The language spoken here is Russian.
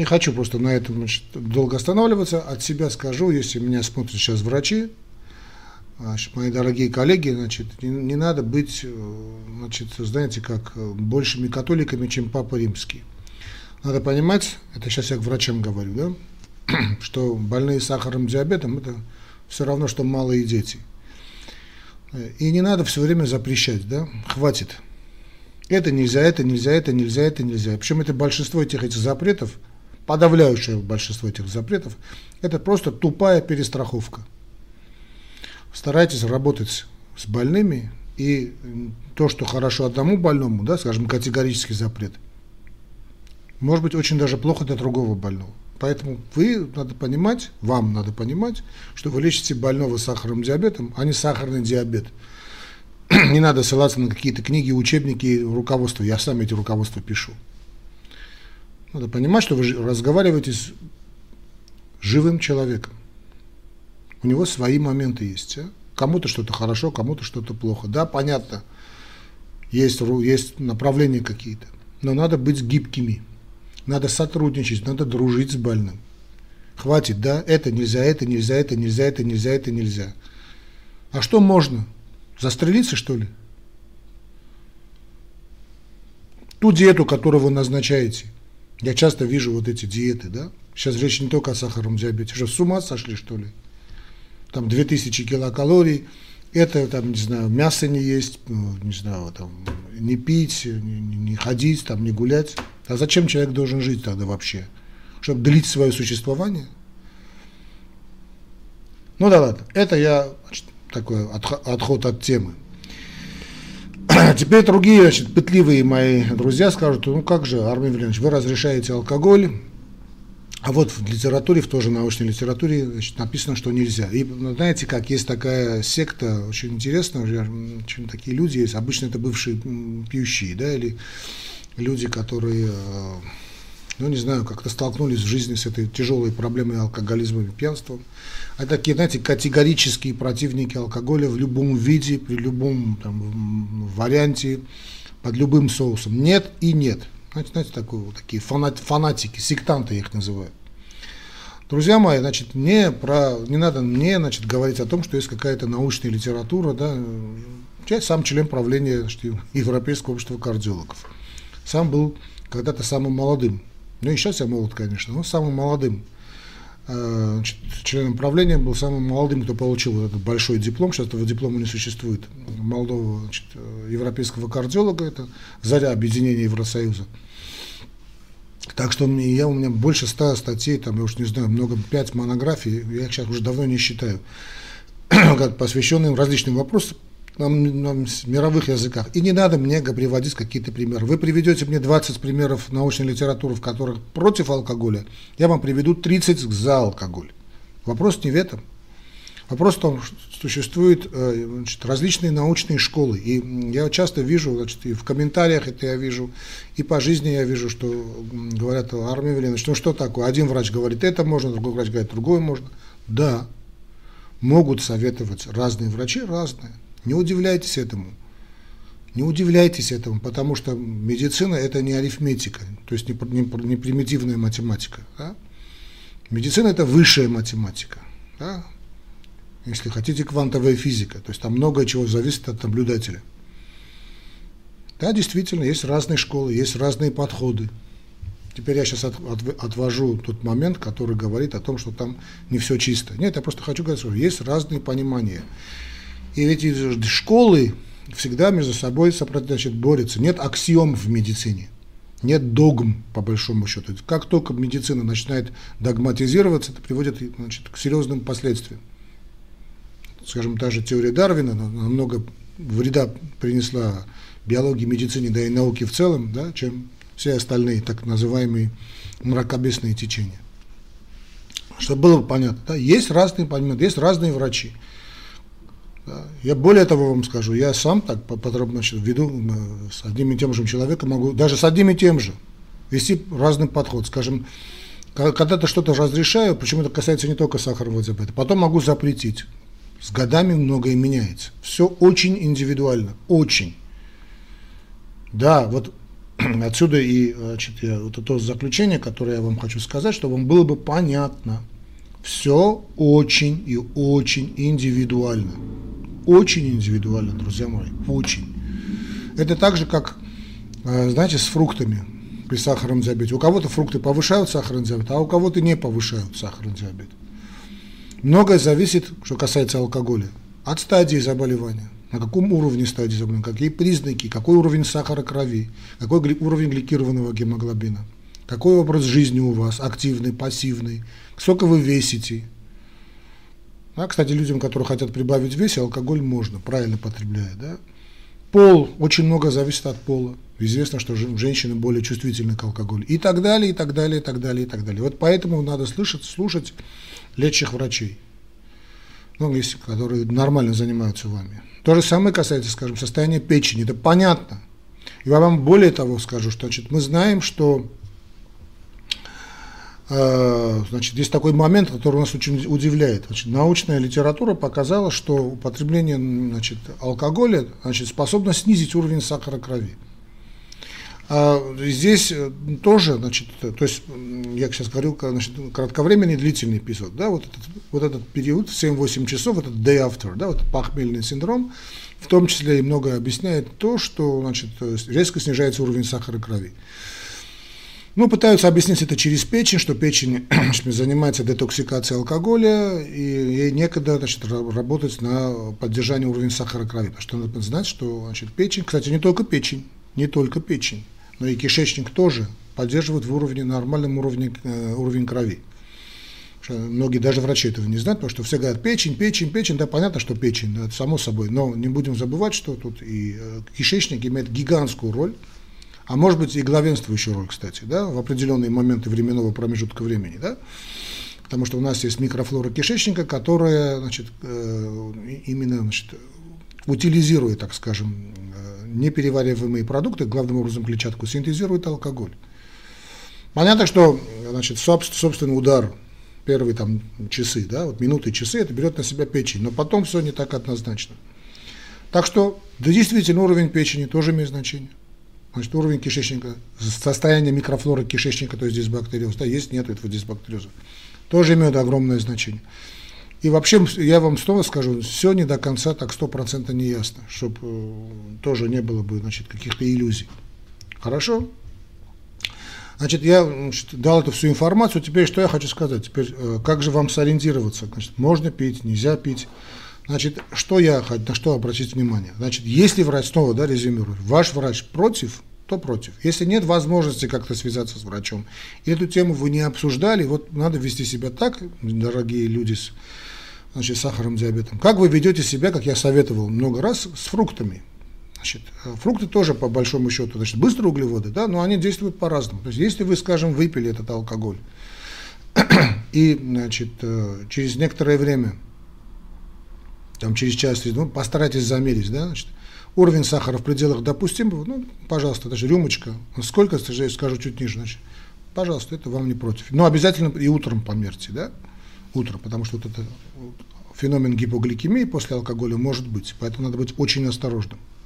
Не хочу просто на этом значит, долго останавливаться. От себя скажу, если меня смотрят сейчас врачи, значит, мои дорогие коллеги, значит, не, не надо быть, э, значит, знаете, как э, большими католиками, чем Папа Римский. Надо понимать, это сейчас я к врачам говорю, да, что больные сахарным диабетом это все равно, что малые дети. И не надо все время запрещать, да, хватит. Это нельзя, это нельзя, это нельзя, это нельзя. Причем это большинство этих, этих запретов – подавляющее большинство этих запретов, это просто тупая перестраховка. Старайтесь работать с больными, и то, что хорошо одному больному, да, скажем, категорический запрет, может быть очень даже плохо для другого больного. Поэтому вы надо понимать, вам надо понимать, что вы лечите больного сахарным диабетом, а не сахарный диабет. Не надо ссылаться на какие-то книги, учебники, руководства. Я сам эти руководства пишу. Надо понимать, что вы разговариваете с живым человеком. У него свои моменты есть. А? Кому-то что-то хорошо, кому-то что-то плохо. Да, понятно, есть, есть направления какие-то. Но надо быть гибкими. Надо сотрудничать, надо дружить с больным. Хватит, да, это нельзя, это нельзя, это нельзя, это нельзя, это нельзя. А что можно? Застрелиться, что ли? Ту диету, которую вы назначаете – я часто вижу вот эти диеты, да? Сейчас речь не только о сахарном диабете. Что, с ума сошли, что ли? Там 2000 килокалорий, это, там, не знаю, мясо не есть, ну, не знаю, там, не пить, не, не ходить, там, не гулять. А зачем человек должен жить тогда вообще? Чтобы длить свое существование? Ну да ладно, это я такой отход от темы. Теперь другие, значит, пытливые мои друзья скажут, ну как же, Армен Владимирович, вы разрешаете алкоголь, а вот в литературе, в тоже научной литературе, значит, написано, что нельзя. И ну, знаете, как есть такая секта, очень интересная, очень такие люди есть, обычно это бывшие пьющие, да, или люди, которые э, ну, не знаю, как-то столкнулись в жизни с этой тяжелой проблемой алкоголизма и пьянством. А такие, знаете, категорические противники алкоголя в любом виде, при любом там, варианте, под любым соусом. Нет и нет. Знаете, знаете такое, такие фанат, фанатики, сектанты их называю. Друзья мои, значит, не, про, не надо мне значит, говорить о том, что есть какая-то научная литература. Да? Я сам член правления значит, Европейского общества кардиологов. Сам был когда-то самым молодым ну и сейчас я молод, конечно, но самым молодым э, членом правления был самым молодым, кто получил этот большой диплом. Сейчас этого диплома не существует. Молодого значит, э, европейского кардиолога, это заря объединения Евросоюза. Так что я, у меня больше ста статей, там, я уж не знаю, много, пять монографий, я их сейчас уже давно не считаю, посвященным различным вопросам, на, на мировых языках. И не надо мне приводить какие-то примеры. Вы приведете мне 20 примеров научной литературы, в которых против алкоголя, я вам приведу 30 за алкоголь. Вопрос не в этом. Вопрос в том, что существуют э, значит, различные научные школы. И я часто вижу, значит, и в комментариях это я вижу, и по жизни я вижу, что говорят, Армия Веленович, ну что такое? Один врач говорит, это можно, другой врач говорит, другое можно. Да, могут советовать разные врачи, разные. Не удивляйтесь этому. Не удивляйтесь этому, потому что медицина – это не арифметика, то есть не, не, не примитивная математика. Да? Медицина – это высшая математика. Да? Если хотите, квантовая физика. То есть там многое чего зависит от наблюдателя. Да, действительно, есть разные школы, есть разные подходы. Теперь я сейчас от, от, отвожу тот момент, который говорит о том, что там не все чисто. Нет, я просто хочу сказать, что есть разные понимания. И эти школы всегда между собой значит, борются. Нет аксиом в медицине. Нет догм, по большому счету. Как только медицина начинает догматизироваться, это приводит значит, к серьезным последствиям. Скажем, та же теория Дарвина намного вреда принесла биологии, медицине, да и науке в целом, да, чем все остальные так называемые мракобесные течения. Чтобы было понятно, да, есть разные подмены, есть разные врачи. Да. Я более того вам скажу, я сам так подробно веду с одним и тем же человеком, могу даже с одним и тем же вести разный подход. Скажем, когда-то что-то разрешаю, почему это касается не только сахарного диабета, потом могу запретить. С годами многое меняется. Все очень индивидуально, очень. Да, вот отсюда и значит, вот это заключение, которое я вам хочу сказать, чтобы вам было бы понятно. Все очень и очень индивидуально. Очень индивидуально, друзья мои, очень. Это так же, как, э, знаете, с фруктами при сахарном диабете. У кого-то фрукты повышают сахарный диабет, а у кого-то не повышают сахарный диабет. Многое зависит, что касается алкоголя, от стадии заболевания. На каком уровне стадии заболевания, какие признаки, какой уровень сахара крови, какой уровень гликированного гемоглобина, какой образ жизни у вас, активный, пассивный, сколько вы весите. А, кстати, людям, которые хотят прибавить вес, алкоголь можно, правильно потребляя. Да? Пол, очень много зависит от пола. Известно, что женщины более чувствительны к алкоголю. И так далее, и так далее, и так далее, и так далее. Вот поэтому надо слышать, слушать лечащих врачей, ну, есть, которые нормально занимаются вами. То же самое касается, скажем, состояния печени. Это понятно. И вам более того скажу, что значит, мы знаем, что значит, есть такой момент, который нас очень удивляет. Значит, научная литература показала, что употребление значит, алкоголя значит, способно снизить уровень сахара крови. А здесь э, тоже, значит, то есть, я сейчас говорю, значит, кратковременный длительный эпизод, да, вот этот, вот этот период, 7-8 часов, этот day after, да, вот похмельный синдром, в том числе и многое объясняет то, что, значит, резко снижается уровень сахара крови. Ну, пытаются объяснить это через печень, что печень занимается детоксикацией алкоголя, и ей некогда значит, работать на поддержание уровня сахара крови. Потому что надо знать, что значит, печень, кстати, не только печень, не только печень но и кишечник тоже поддерживает в уровне, нормальном уровне э, уровень крови. Многие даже врачи этого не знают, потому что все говорят печень, печень, печень, да, понятно, что печень, да, само собой, но не будем забывать, что тут и э, кишечник имеет гигантскую роль, а может быть и главенствующую роль, кстати, да, в определенные моменты временного промежутка времени, да, потому что у нас есть микрофлора кишечника, которая, значит, э, именно, значит, утилизирует, так скажем, неперевариваемые продукты, главным образом клетчатку, синтезирует алкоголь. Понятно, что значит, собственный удар, первые там часы, да, вот минуты, часы, это берет на себя печень, но потом все не так однозначно. Так что, да, действительно, уровень печени тоже имеет значение. Значит, уровень кишечника, состояние микрофлоры кишечника, то есть дисбактериоз, да, есть, нет этого дисбактериоза, тоже имеет огромное значение. И вообще, я вам снова скажу, все не до конца так стопроцентно не ясно, чтобы э, тоже не было бы значит, каких-то иллюзий. Хорошо? Значит, я значит, дал эту всю информацию, теперь что я хочу сказать? Теперь, э, как же вам сориентироваться? Значит, можно пить, нельзя пить. Значит, что я хочу, на что обратить внимание? Значит, если врач, снова, да, резюмирую, ваш врач против, то против. Если нет возможности как-то связаться с врачом, и эту тему вы не обсуждали, вот надо вести себя так, дорогие люди с значит, сахарным диабетом. Как вы ведете себя, как я советовал много раз, с фруктами? Значит, э, фрукты тоже, по большому счету, значит, быстрые углеводы, да, но они действуют по-разному. То есть, если вы, скажем, выпили этот алкоголь, и, значит, э, через некоторое время, там, через час, ну, постарайтесь замерить, да, значит, уровень сахара в пределах допустимого, ну, пожалуйста, даже рюмочка, сколько, скажу чуть ниже, значит, пожалуйста, это вам не против. Но обязательно и утром померьте, да, утром, потому что вот это феномен гипогликемии после алкоголя может быть, поэтому надо быть очень осторожным.